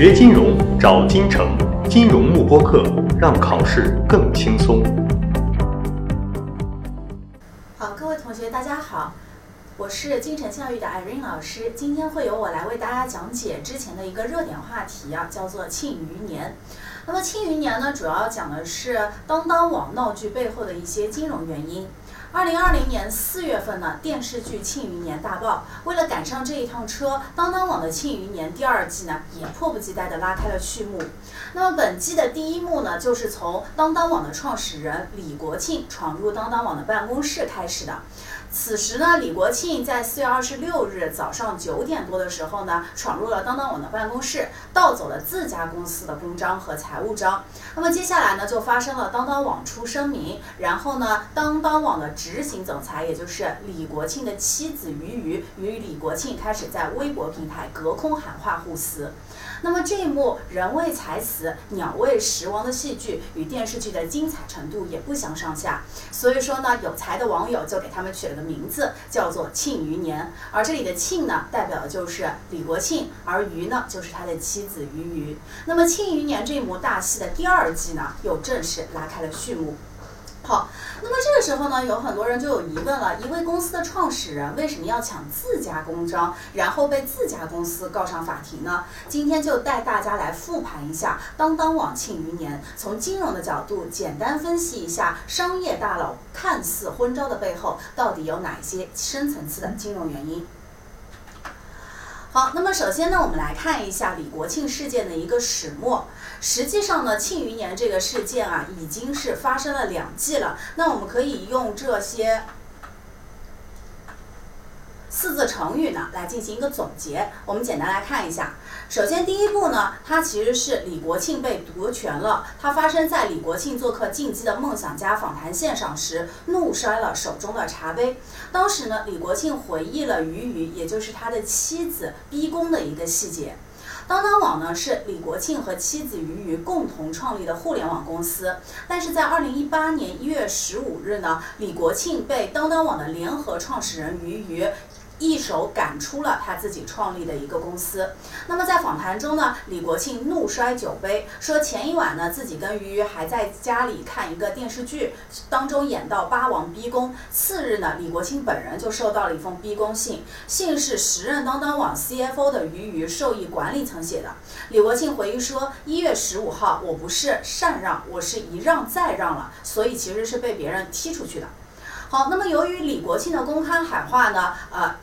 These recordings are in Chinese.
学金融找金城，金融慕播课，让考试更轻松。好，各位同学，大家好，我是金城教育的 Irene 老师。今天会由我来为大家讲解之前的一个热点话题啊，叫做庆余年。那么庆余年呢，主要讲的是当当网闹剧背后的一些金融原因。二零二零年四月份呢，电视剧《庆余年》大爆。为了赶上这一趟车，当当网的《庆余年》第二季呢，也迫不及待地拉开了序幕。那么本季的第一幕呢，就是从当当网的创始人李国庆闯入当当网的办公室开始的。此时呢，李国庆在四月二十六日早上九点多的时候呢，闯入了当当网的办公室，盗走了自家公司的公章和财务章。那么接下来呢，就发生了当当网出声明，然后呢，当当网的执行总裁，也就是李国庆的妻子于于，与李国庆开始在微博平台隔空喊话互撕。那么这一幕人为财死，鸟为食亡的戏剧，与电视剧的精彩程度也不相上下。所以说呢，有才的网友就给他们取了个名字，叫做《庆余年》。而这里的“庆”呢，代表的就是李国庆，而“余”呢，就是他的妻子于余。那么《庆余年》这一幕大戏的第二季呢，又正式拉开了序幕。好，那么时候呢，有很多人就有疑问了：一位公司的创始人为什么要抢自家公章，然后被自家公司告上法庭呢？今天就带大家来复盘一下当当网庆余年，从金融的角度简单分析一下商业大佬看似昏招的背后，到底有哪些深层次的金融原因。好，那么首先呢，我们来看一下李国庆事件的一个始末。实际上呢，庆余年这个事件啊，已经是发生了两季了。那我们可以用这些四字成语呢，来进行一个总结。我们简单来看一下。首先，第一步呢，它其实是李国庆被夺权了。它发生在李国庆做客进击的梦想家访谈现场时，怒摔了手中的茶杯。当时呢，李国庆回忆了俞渝，也就是他的妻子逼宫的一个细节。当当网呢是李国庆和妻子俞渝共同创立的互联网公司，但是在二零一八年一月十五日呢，李国庆被当当网的联合创始人俞渝。一手赶出了他自己创立的一个公司。那么在访谈中呢，李国庆怒摔酒杯，说前一晚呢自己跟于于还在家里看一个电视剧，当中演到八王逼宫。次日呢，李国庆本人就收到了一封逼宫信，信是时任当当网 CFO 的于于授意管理层写的。李国庆回忆说，一月十五号我不是禅让，我是一让再让了，所以其实是被别人踢出去的。好，那么由于李国庆的公开喊话呢，呃。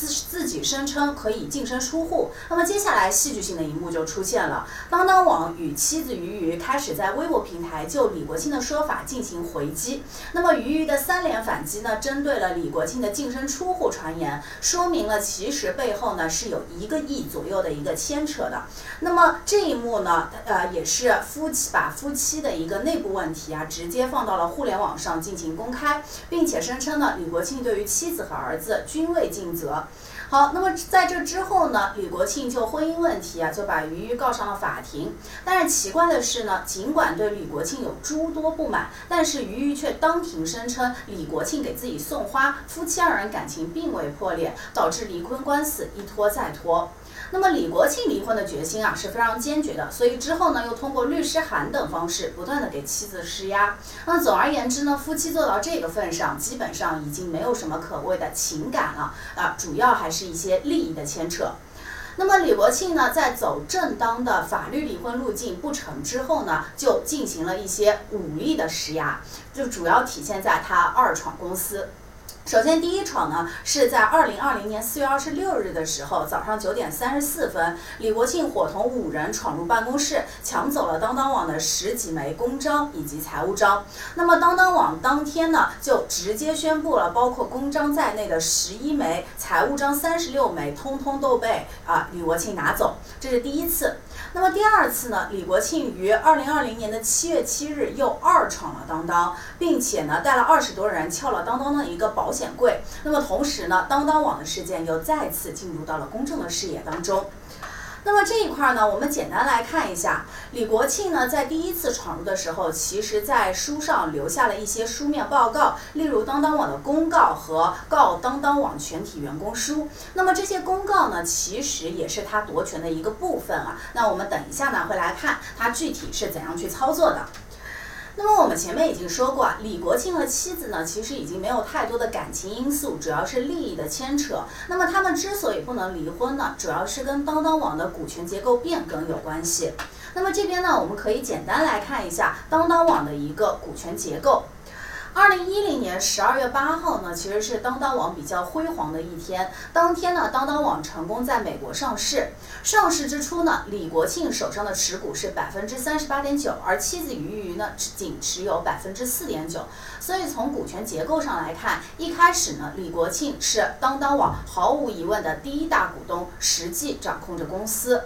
自自己声称可以净身出户，那么接下来戏剧性的一幕就出现了。当当网与妻子于于开始在微博平台就李国庆的说法进行回击。那么于于的三连反击呢，针对了李国庆的净身出户传言，说明了其实背后呢是有一个亿左右的一个牵扯的。那么这一幕呢，呃，也是夫妻把夫妻的一个内部问题啊，直接放到了互联网上进行公开，并且声称呢，李国庆对于妻子和儿子均未尽责。好，那么在这之后呢，李国庆就婚姻问题啊，就把于于告上了法庭。但是奇怪的是呢，尽管对李国庆有诸多不满，但是于于却当庭声称李国庆给自己送花，夫妻二人感情并未破裂，导致离婚官司一拖再拖。那么李国庆离婚的决心啊是非常坚决的，所以之后呢又通过律师函等方式不断的给妻子施压。那总而言之呢，夫妻做到这个份上，基本上已经没有什么可谓的情感了啊，主要还是一些利益的牵扯。那么李国庆呢，在走正当的法律离婚路径不成之后呢，就进行了一些武力的施压，就主要体现在他二创公司。首先，第一闯呢是在二零二零年四月二十六日的时候，早上九点三十四分，李国庆伙同五人闯入办公室，抢走了当当网的十几枚公章以及财务章。那么，当当网当天呢就直接宣布了，包括公章在内的十一枚财务章三十六枚，通通都被啊李国庆拿走。这是第一次。那么第二次呢？李国庆于二零二零年的七月七日又二闯了当当，并且呢带了二十多人撬了当当的一个保险柜。那么同时呢，当当网的事件又再次进入到了公众的视野当中。那么这一块呢，我们简单来看一下，李国庆呢在第一次闯入的时候，其实在书上留下了一些书面报告，例如当当网的公告和告当当网全体员工书。那么这些公告呢，其实也是他夺权的一个部分啊。那我们等一下呢会来看他具体是怎样去操作的。那么我们前面已经说过啊，李国庆和妻子呢，其实已经没有太多的感情因素，主要是利益的牵扯。那么他们之所以不能离婚呢，主要是跟当当网的股权结构变更有关系。那么这边呢，我们可以简单来看一下当当网的一个股权结构。二零一零年十二月八号呢，其实是当当网比较辉煌的一天。当天呢，当当网成功在美国上市。上市之初呢，李国庆手上的持股是百分之三十八点九，而妻子俞渝呢仅持有百分之四点九。所以从股权结构上来看，一开始呢，李国庆是当当网毫无疑问的第一大股东，实际掌控着公司。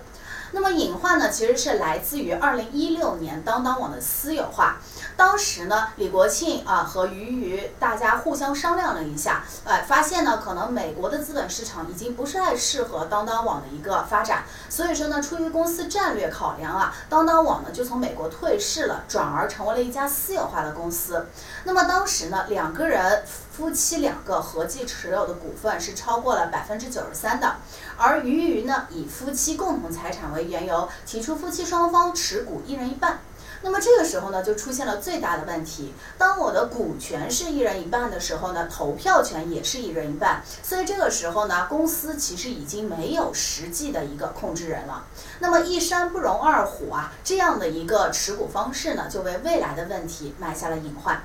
那么隐患呢，其实是来自于二零一六年当当网的私有化。当时呢，李国庆啊和俞渝大家互相商量了一下，呃，发现呢，可能美国的资本市场已经不是太适合当当网的一个发展，所以说呢，出于公司战略考量啊，当当网呢就从美国退市了，转而成为了一家私有化的公司。那么当时呢，两个人夫妻两个合计持有的股份是超过了百分之九十三的，而俞渝呢以夫妻共同财产为缘由，提出夫妻双方持股一人一半。那么这个时候呢，就出现了最大的问题。当我的股权是一人一半的时候呢，投票权也是一人一半，所以这个时候呢，公司其实已经没有实际的一个控制人了。那么一山不容二虎啊，这样的一个持股方式呢，就为未来的问题埋下了隐患。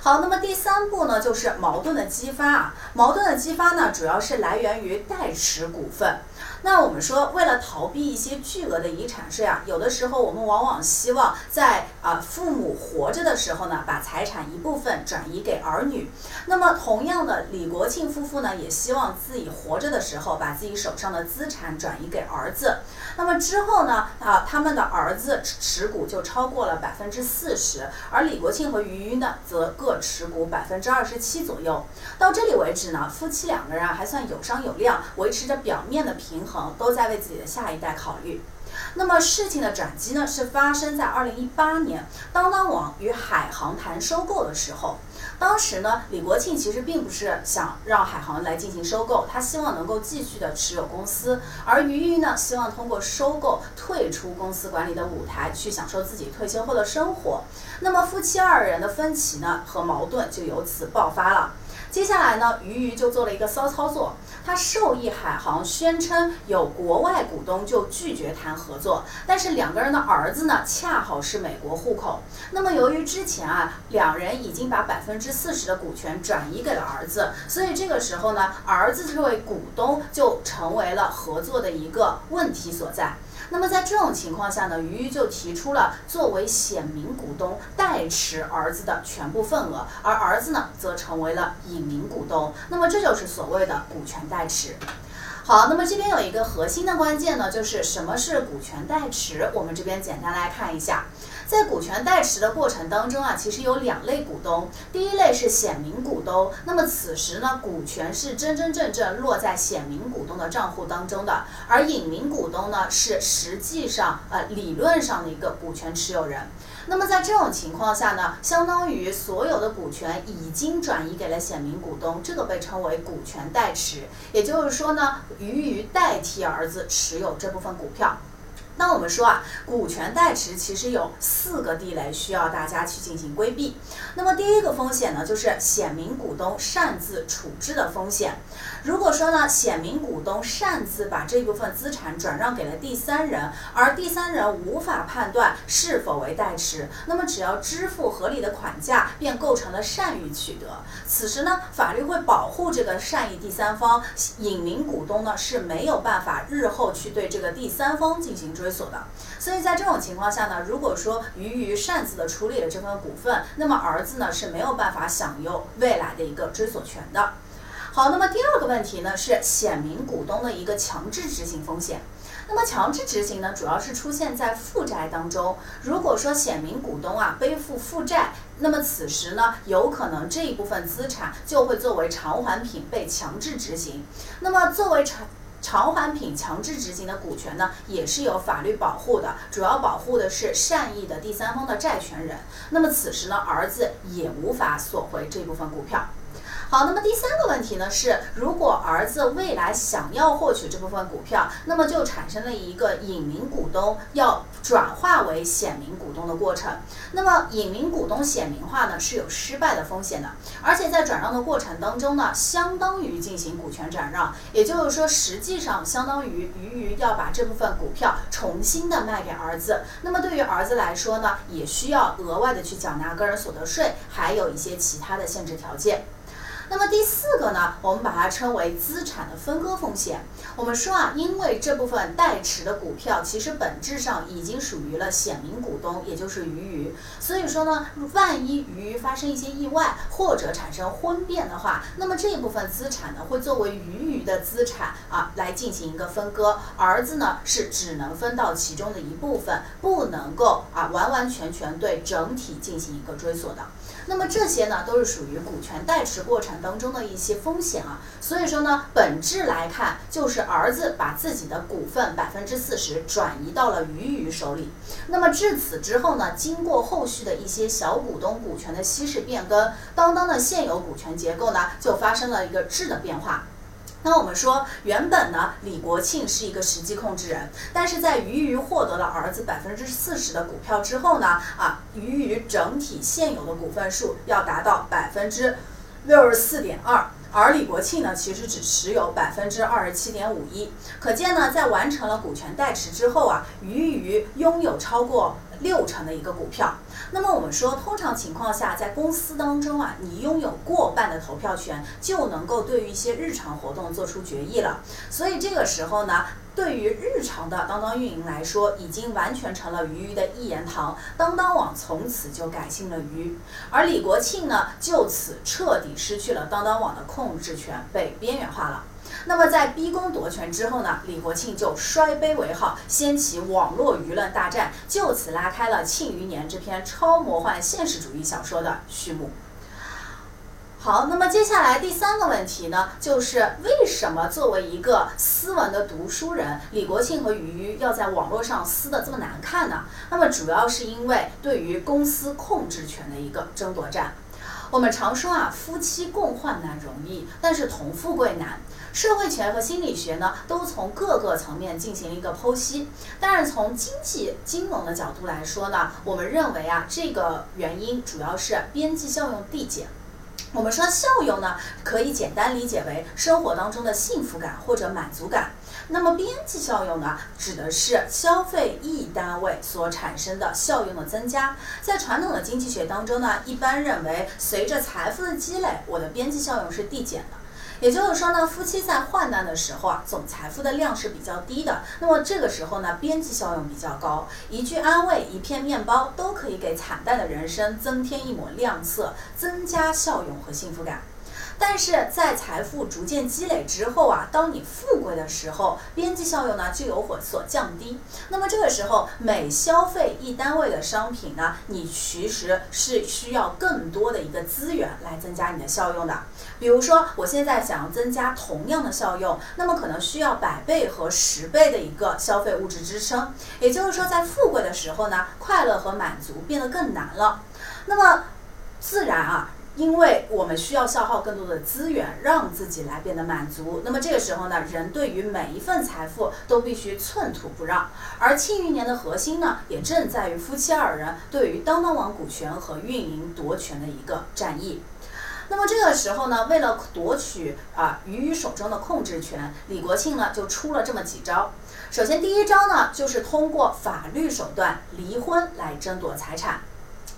好，那么第三步呢，就是矛盾的激发啊。矛盾的激发呢，主要是来源于代持股份。那我们说，为了逃避一些巨额的遗产税啊，有的时候我们往往希望在啊父母活着的时候呢，把财产一部分转移给儿女。那么同样的，李国庆夫妇呢，也希望自己活着的时候，把自己手上的资产转移给儿子。那么之后呢，啊他们的儿子持股就超过了百分之四十，而李国庆和俞渝呢，则各持股百分之二十七左右。到这里为止呢，夫妻两个人啊还算有商有量，维持着表面的平衡。都在为自己的下一代考虑。那么事情的转机呢，是发生在二零一八年，当当网与海航谈收购的时候。当时呢，李国庆其实并不是想让海航来进行收购，他希望能够继续的持有公司，而俞渝呢，希望通过收购退出公司管理的舞台，去享受自己退休后的生活。那么夫妻二人的分歧呢和矛盾就由此爆发了。接下来呢，俞渝就做了一个骚操作，他受益海航宣称有国外股东就拒绝谈合作，但是两个人的儿子呢恰好是美国户口。那么由于之前啊两人已经把百分之四十的股权转移给了儿子，所以这个时候呢儿子这位股东就成为了合作的一个问题所在。那么在这种情况下呢，于于就提出了作为显名股东代持儿子的全部份额，而儿子呢则成为了隐名股东。那么这就是所谓的股权代持。好，那么这边有一个核心的关键呢，就是什么是股权代持？我们这边简单来看一下。在股权代持的过程当中啊，其实有两类股东。第一类是显名股东，那么此时呢，股权是真真正正落在显名股东的账户当中的，而隐名股东呢，是实际上呃理论上的一个股权持有人。那么在这种情况下呢，相当于所有的股权已经转移给了显名股东，这个被称为股权代持。也就是说呢，俞渝代替儿子持有这部分股票。那我们说啊，股权代持其实有四个地雷需要大家去进行规避。那么第一个风险呢，就是显名股东擅自处置的风险。如果说呢，显名股东擅自把这部分资产转让给了第三人，而第三人无法判断是否为代持，那么只要支付合理的款价，便构成了善意取得。此时呢，法律会保护这个善意第三方，隐名股东呢是没有办法日后去对这个第三方进行追索的。所以在这种情况下呢，如果说俞渝擅自的处理了这份股份，那么儿子呢是没有办法享有未来的一个追索权的。好，那么第二个问题呢是显名股东的一个强制执行风险。那么强制执行呢，主要是出现在负债当中。如果说显名股东啊背负负债，那么此时呢，有可能这一部分资产就会作为偿还品被强制执行。那么作为偿偿还品强制执行的股权呢，也是有法律保护的，主要保护的是善意的第三方的债权人。那么此时呢，儿子也无法索回这部分股票。好，那么第三个问题呢是，如果儿子未来想要获取这部分股票，那么就产生了一个隐名股东要转化为显名股东的过程。那么隐名股东显名化呢是有失败的风险的，而且在转让的过程当中呢，相当于进行股权转让，也就是说，实际上相当于鱼鱼要把这部分股票重新的卖给儿子。那么对于儿子来说呢，也需要额外的去缴纳个人所得税，还有一些其他的限制条件。那么第四个呢，我们把它称为资产的分割风险。我们说啊，因为这部分代持的股票其实本质上已经属于了显名股东，也就是鱼鱼。所以说呢，万一鱼鱼发生一些意外或者产生婚变的话，那么这一部分资产呢，会作为鱼鱼的资产啊来进行一个分割。儿子呢是只能分到其中的一部分，不能够啊完完全全对整体进行一个追索的。那么这些呢，都是属于股权代持过程当中的一些风险啊。所以说呢，本质来看，就是儿子把自己的股份百分之四十转移到了鱼鱼手里。那么至此之后呢，经过后续的一些小股东股权的稀释变更，当当的现有股权结构呢，就发生了一个质的变化。那我们说，原本呢，李国庆是一个实际控制人，但是在鱼鱼获得了儿子百分之四十的股票之后呢，啊，鱼鱼整体现有的股份数要达到百分之六十四点二，而李国庆呢，其实只持有百分之二十七点五一。可见呢，在完成了股权代持之后啊，鱼鱼拥有超过六成的一个股票。那么我们说，通常情况下，在公司当中啊，你拥有过半的投票权，就能够对于一些日常活动做出决议了。所以这个时候呢，对于日常的当当运营来说，已经完全成了鱼鱼的一言堂。当当网从此就改姓了鱼，而李国庆呢，就此彻底失去了当当网的控制权，被边缘化了。那么在逼宫夺权之后呢，李国庆就摔杯为号，掀起网络舆论大战，就此拉开了《庆余年》这篇超魔幻现实主义小说的序幕。好，那么接下来第三个问题呢，就是为什么作为一个斯文的读书人，李国庆和俞渝要在网络上撕的这么难看呢？那么主要是因为对于公司控制权的一个争夺战。我们常说啊，夫妻共患难容易，但是同富贵难。社会学和心理学呢，都从各个层面进行一个剖析。但是从经济金融的角度来说呢，我们认为啊，这个原因主要是边际效用递减。我们说效用呢，可以简单理解为生活当中的幸福感或者满足感。那么边际效用呢，指的是消费一单位所产生的效用的增加。在传统的经济学当中呢，一般认为随着财富的积累，我的边际效用是递减的。也就是说呢，夫妻在患难的时候啊，总财富的量是比较低的。那么这个时候呢，边际效用比较高，一句安慰，一片面包，都可以给惨淡的人生增添一抹亮色，增加效用和幸福感。但是在财富逐渐积累之后啊，当你富贵的时候，边际效用呢就有所降低。那么这个时候，每消费一单位的商品呢，你其实是需要更多的一个资源来增加你的效用的。比如说，我现在想要增加同样的效用，那么可能需要百倍和十倍的一个消费物质支撑。也就是说，在富贵的时候呢，快乐和满足变得更难了。那么自然啊。因为我们需要消耗更多的资源，让自己来变得满足。那么这个时候呢，人对于每一份财富都必须寸土不让。而庆余年的核心呢，也正在于夫妻二人对于当当网股权和运营夺权的一个战役。那么这个时候呢，为了夺取啊鱼鱼手中的控制权，李国庆呢就出了这么几招。首先，第一招呢，就是通过法律手段离婚来争夺财产。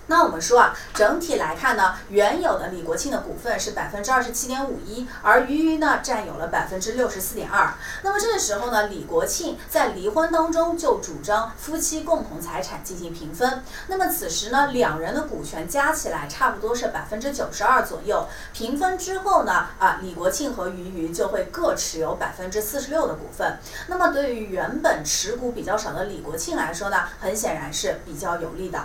那我们说啊，整体来看呢，原有的李国庆的股份是百分之二十七点五一，而俞渝呢占有了百分之六十四点二。那么这个时候呢，李国庆在离婚当中就主张夫妻共同财产进行平分。那么此时呢，两人的股权加起来差不多是百分之九十二左右。平分之后呢，啊，李国庆和俞渝就会各持有百分之四十六的股份。那么对于原本持股比较少的李国庆来说呢，很显然是比较有利的。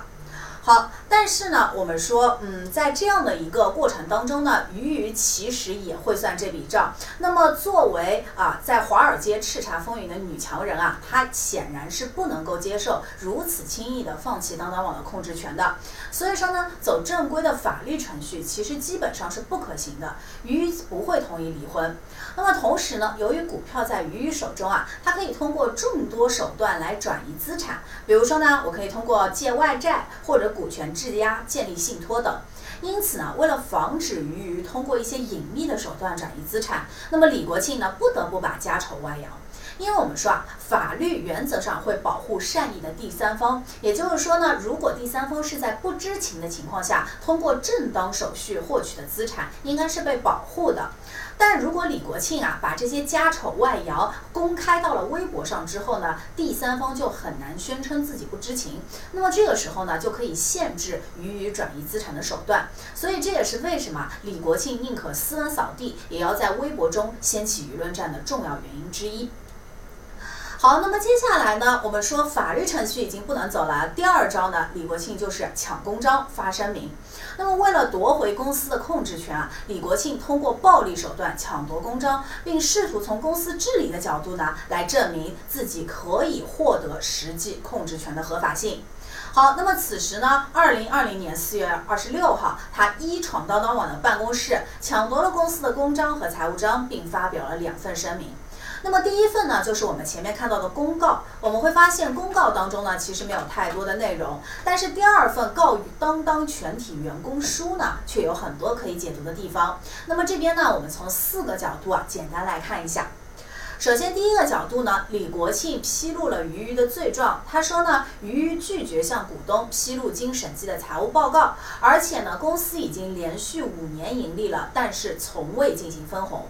好，但是呢，我们说，嗯，在这样的一个过程当中呢，鱼鱼其实也会算这笔账。那么，作为啊，在华尔街叱咤风云的女强人啊，她显然是不能够接受如此轻易的放弃当当网的控制权的。所以说呢，走正规的法律程序其实基本上是不可行的。鱼鱼不会同意离婚。那么同时呢，由于股票在鱼鱼手中啊，它可以通过众多手段来转移资产。比如说呢，我可以通过借外债或者股权质押、建立信托等。因此呢，为了防止鱼鱼通过一些隐秘的手段转移资产，那么李国庆呢不得不把家丑外扬。因为我们说啊，法律原则上会保护善意的第三方，也就是说呢，如果第三方是在不知情的情况下通过正当手续获取的资产，应该是被保护的。但如果李国庆啊把这些家丑外扬公开到了微博上之后呢，第三方就很难宣称自己不知情。那么这个时候呢，就可以限制予以转移资产的手段。所以这也是为什么李国庆宁可斯文扫地，也要在微博中掀起舆论战的重要原因之一。好，那么接下来呢，我们说法律程序已经不能走了。第二招呢，李国庆就是抢公章、发声明。那么为了夺回公司的控制权啊，李国庆通过暴力手段抢夺公章，并试图从公司治理的角度呢，来证明自己可以获得实际控制权的合法性。好，那么此时呢，二零二零年四月二十六号，他一闯当当网的办公室，抢夺了公司的公章和财务章，并发表了两份声明。那么第一份呢，就是我们前面看到的公告。我们会发现公告当中呢，其实没有太多的内容。但是第二份告与当当全体员工书呢，却有很多可以解读的地方。那么这边呢，我们从四个角度啊，简单来看一下。首先第一个角度呢，李国庆披露了鱼鱼的罪状。他说呢，鱼鱼拒绝向股东披露经审计的财务报告，而且呢，公司已经连续五年盈利了，但是从未进行分红。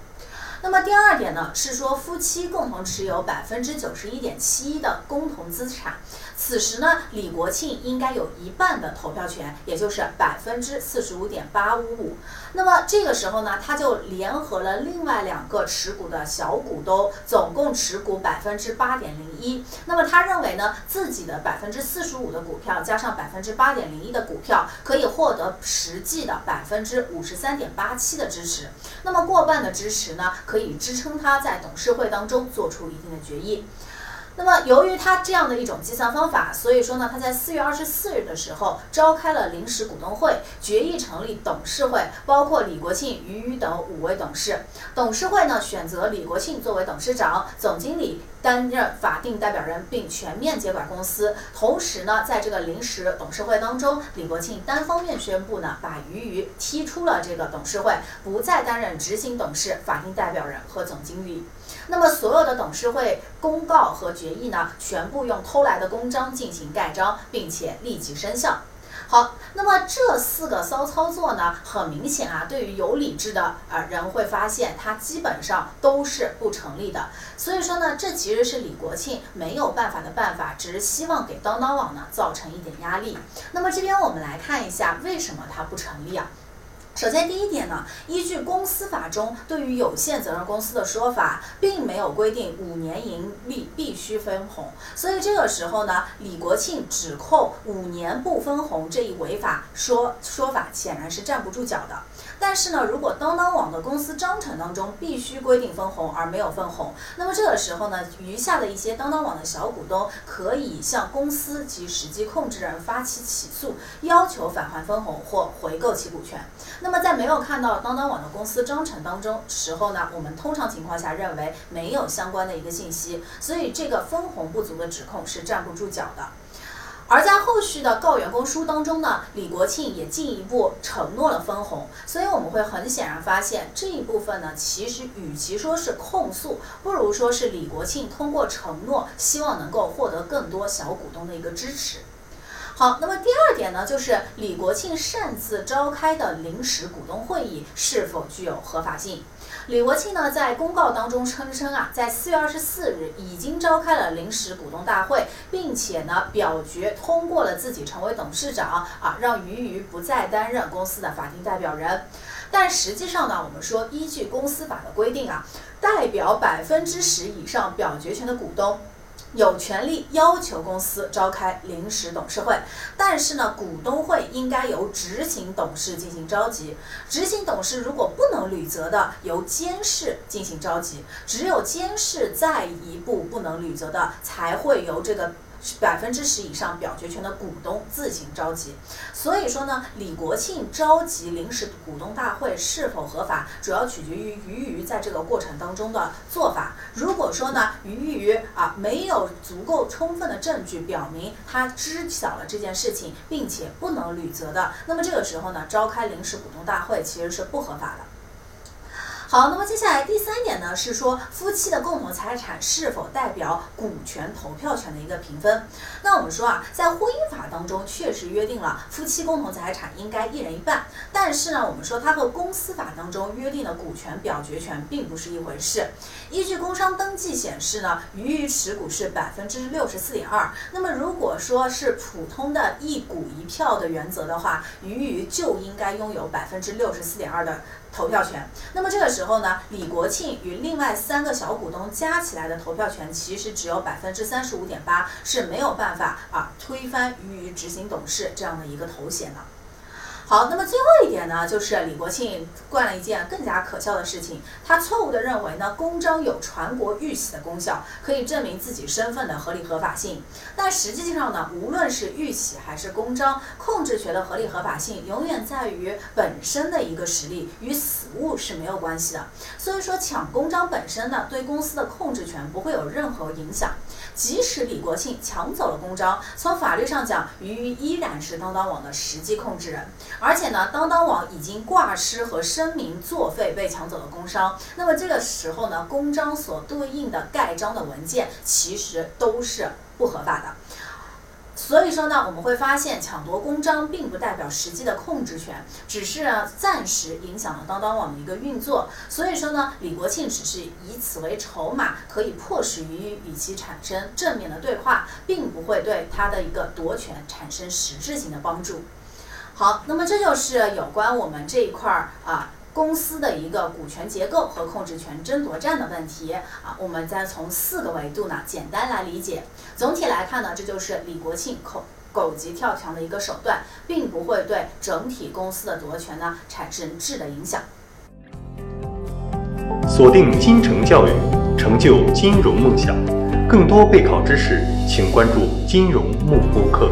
那么第二点呢，是说夫妻共同持有百分之九十一点七一的共同资产，此时呢，李国庆应该有一半的投票权，也就是百分之四十五点八五五。那么这个时候呢，他就联合了另外两个持股的小股东，总共持股百分之八点零一。那么他认为呢，自己的百分之四十五的股票加上百分之八点零一的股票，可以获得实际的百分之五十三点八七的支持。那么过半的支持呢？可以支撑他在董事会当中做出一定的决议。那么，由于他这样的一种计算方法，所以说呢，他在四月二十四日的时候召开了临时股东会，决议成立董事会，包括李国庆、俞渝等五位董事。董事会呢，选择李国庆作为董事长、总经理。担任法定代表人，并全面接管公司。同时呢，在这个临时董事会当中，李国庆单方面宣布呢，把俞渝踢出了这个董事会，不再担任执行董事、法定代表人和总经理。那么，所有的董事会公告和决议呢，全部用偷来的公章进行盖章，并且立即生效。好，那么这四个骚操作呢，很明显啊，对于有理智的呃人会发现，它基本上都是不成立的。所以说呢，这其实是李国庆没有办法的办法，只是希望给当当网呢造成一点压力。那么这边我们来看一下，为什么它不成立啊？首先，第一点呢，依据公司法中对于有限责任公司的说法，并没有规定五年盈利必须分红，所以这个时候呢，李国庆指控五年不分红这一违法说说法显然是站不住脚的。但是呢，如果当当网的公司章程当中必须规定分红而没有分红，那么这个时候呢，余下的一些当当网的小股东可以向公司及实际控制人发起起诉，要求返还分红或回购其股权。那么在没有看到当当网的公司章程当中时候呢，我们通常情况下认为没有相关的一个信息，所以这个分红不足的指控是站不住脚的。而在后续的告员工书当中呢，李国庆也进一步承诺了分红，所以我们会很显然发现这一部分呢，其实与其说是控诉，不如说是李国庆通过承诺，希望能够获得更多小股东的一个支持。好，那么第二点呢，就是李国庆擅自召开的临时股东会议是否具有合法性？李国庆呢，在公告当中声称啊，在四月二十四日已经召开了临时股东大会，并且呢表决通过了自己成为董事长啊，让俞渝不再担任公司的法定代表人。但实际上呢，我们说依据公司法的规定啊，代表百分之十以上表决权的股东。有权利要求公司召开临时董事会，但是呢，股东会应该由执行董事进行召集。执行董事如果不能履责的，由监事进行召集。只有监事再一步不能履责的，才会由这个。百分之十以上表决权的股东自行召集，所以说呢，李国庆召集临时股东大会是否合法，主要取决于俞渝在这个过程当中的做法。如果说呢，俞渝啊没有足够充分的证据表明他知晓了这件事情，并且不能履责的，那么这个时候呢，召开临时股东大会其实是不合法的。好，那么接下来第三点呢，是说夫妻的共同财产是否代表股权投票权的一个评分。那我们说啊，在婚姻法当中确实约定了夫妻共同财产应该一人一半，但是呢，我们说它和公司法当中约定的股权表决权并不是一回事。依据工商登记显示呢，余余持股是百分之六十四点二。那么如果说是普通的一股一票的原则的话，余余就应该拥有百分之六十四点二的。投票权。那么这个时候呢，李国庆与另外三个小股东加起来的投票权其实只有百分之三十五点八，是没有办法啊推翻俞执行董事这样的一个头衔的。好，那么最后一点呢，就是李国庆干了一件更加可笑的事情。他错误地认为呢，公章有传国玉玺的功效，可以证明自己身份的合理合法性。但实际上呢，无论是玉玺还是公章，控制权的合理合法性永远在于本身的一个实力，与死物是没有关系的。所以说，抢公章本身呢，对公司的控制权不会有任何影响。即使李国庆抢走了公章，从法律上讲，俞渝依然是当当网的实际控制人。而且呢，当当网已经挂失和声明作废被抢走的工商，那么这个时候呢，公章所对应的盖章的文件其实都是不合法的。所以说呢，我们会发现抢夺公章并不代表实际的控制权，只是暂时影响了当当网的一个运作。所以说呢，李国庆只是以此为筹码，可以迫使于与其产生正面的对话，并不会对他的一个夺权产生实质性的帮助。好，那么这就是有关我们这一块儿啊公司的一个股权结构和控制权争夺战的问题啊，我们再从四个维度呢简单来理解。总体来看呢，这就是李国庆口狗急跳墙的一个手段，并不会对整体公司的夺权呢产生质的影响。锁定金城教育，成就金融梦想。更多备考知识，请关注金融慕播课。